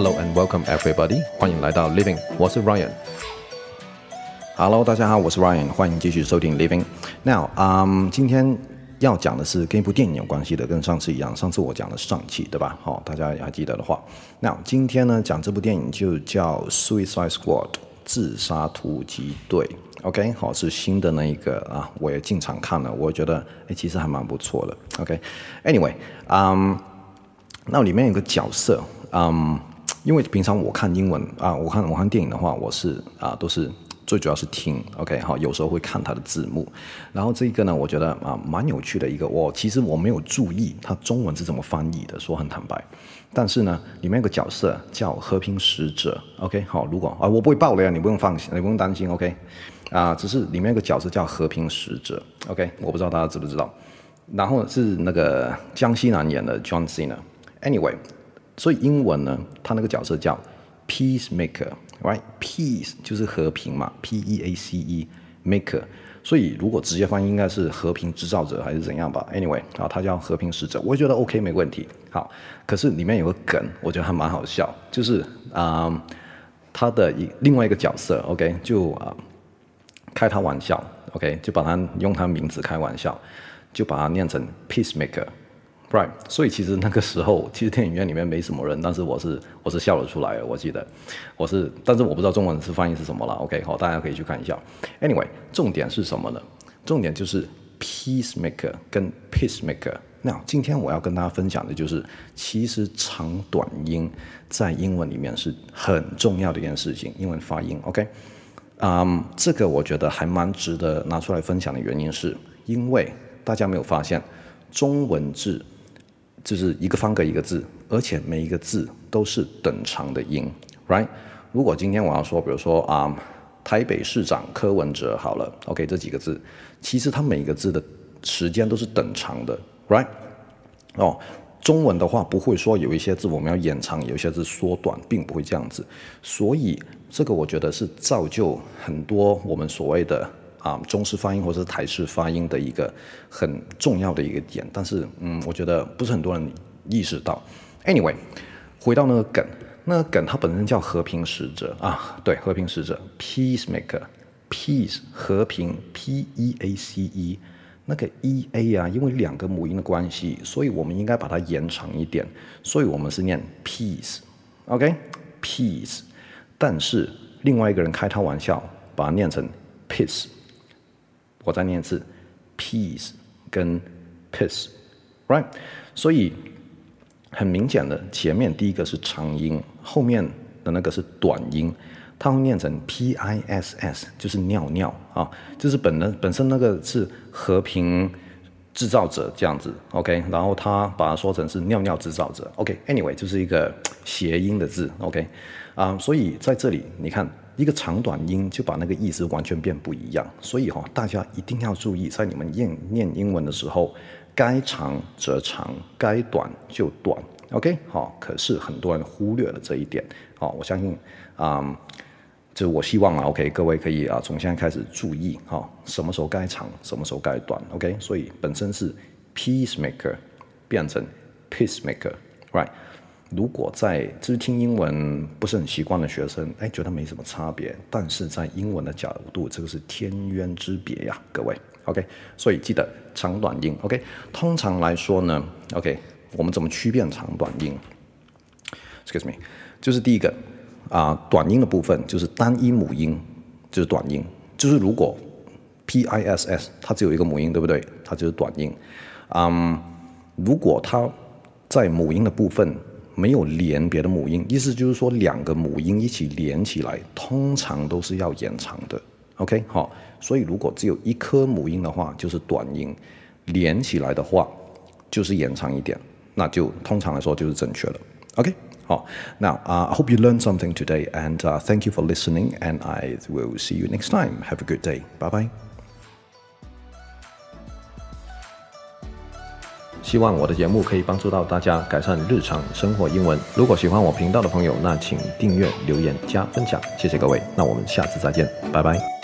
Hello and welcome everybody，欢迎来到 Living，我是 Ryan。Hello，大家好，我是 Ryan，欢迎继续收听 Living。Now，嗯，今天要讲的是跟一部电影有关系的，跟上次一样，上次我讲的是上气，对吧？好，大家还记得的话，Now，今天呢讲这部电影就叫 Suicide Squad，自杀突击队。OK，好，是新的那一个啊，我也经常看了，我觉得哎，其实还蛮不错的。OK，Anyway，嗯，那里面有个角色，嗯。因为平常我看英文啊，我看我看电影的话，我是啊都是最主要是听，OK 好，有时候会看它的字幕。然后这个呢，我觉得啊蛮有趣的一个，我其实我没有注意它中文是怎么翻译的，说很坦白。但是呢，里面有个角色叫和平使者，OK 好，如果啊我不会爆雷啊，你不用放心，你不用担心，OK 啊，只是里面有个角色叫和平使者，OK 我不知道大家知不知道。然后是那个江西南演的 John Cena，Anyway。所以英文呢，他那个角色叫 peacemaker，right？peace 就是和平嘛，p e a c e，maker。所以如果直接翻译应该是和平制造者还是怎样吧？Anyway，啊，他叫和平使者，我觉得 OK，没问题。好，可是里面有个梗，我觉得还蛮好笑，就是啊、他的一另外一个角色，OK，就啊、开他玩笑，OK，就把他用他名字开玩笑，就把它念成 peacemaker。Right，所以其实那个时候，其实电影院里面没什么人，但是我是我是笑了出来。我记得我是，但是我不知道中文是翻译是什么了。OK，好，大家可以去看一下。Anyway，重点是什么呢？重点就是 peacemaker 跟 peacemaker。那今天我要跟大家分享的就是，其实长短音在英文里面是很重要的一件事情，英文发音。OK，嗯、这个我觉得还蛮值得拿出来分享的原因是，因为大家没有发现中文字。就是一个方格一个字，而且每一个字都是等长的音，right？如果今天我要说，比如说啊、台北市长柯文哲，好了，OK，这几个字，其实它每一个字的时间都是等长的，right？哦，中文的话不会说有一些字我们要延长，有一些字缩短，并不会这样子，所以这个我觉得是造就很多我们所谓的。啊，中式发音或者是台式发音的一个很重要的一个点，但是嗯，我觉得不是很多人意识到。Anyway，回到那个梗，那个梗它本身叫和平使者。啊，对，和平使者，peacemaker，peace 和平，p e a c e，那个 e a 啊，因为两个母音的关系，所以我们应该把它延长一点，所以我们是念 peace，OK，peace，但是另外一个人开他玩笑，把它念成 peace。我再念一次，peace 跟 piss，right？所以很明显的，前面第一个是长音，后面的那个是短音，它会念成 p i s s，就是尿尿啊，就是本能本身那个是和平制造者这样子，OK？然后他把它说成是尿尿制造者，OK？Anyway，就是一个谐音的字，OK？啊，所以在这里你看。一个长短音就把那个意思完全变不一样，所以哈、哦，大家一定要注意，在你们念念英文的时候，该长则长，该短就短。OK，好、可是很多人忽略了这一点。好、我相信啊、嗯，就我希望啊，OK，各位可以啊，从现在开始注意哈、什么时候该长，什么时候该短。OK，所以本身是 peacemaker 变成 peacemaker，right？如果在就是听英文不是很习惯的学生，哎，觉得没什么差别，但是在英文的角度，这个是天渊之别呀，各位，OK，所以记得长短音，OK，通常来说呢，OK，我们怎么区辨长短音？Excuse me，就是第一个啊、短音的部分就是单一母音，就是短音，就是如果 P I S S 它只有一个母音，对不对？它就是短音。嗯，如果它在母音的部分。没有连别的母音，意思就是说两个母音一起连起来，通常都是要延长的。OK，好，所以如果只有一颗母音的话，就是短音；连起来的话，就是延长一点，那就通常来说就是正确的。OK，好，Now, uh, I hope you learned something today, and uh, thank you for listening, and I will see you next time. Have a good day. Bye bye. 希望我的节目可以帮助到大家改善日常生活英文。如果喜欢我频道的朋友，那请订阅、留言、加分享，谢谢各位。那我们下次再见，拜拜。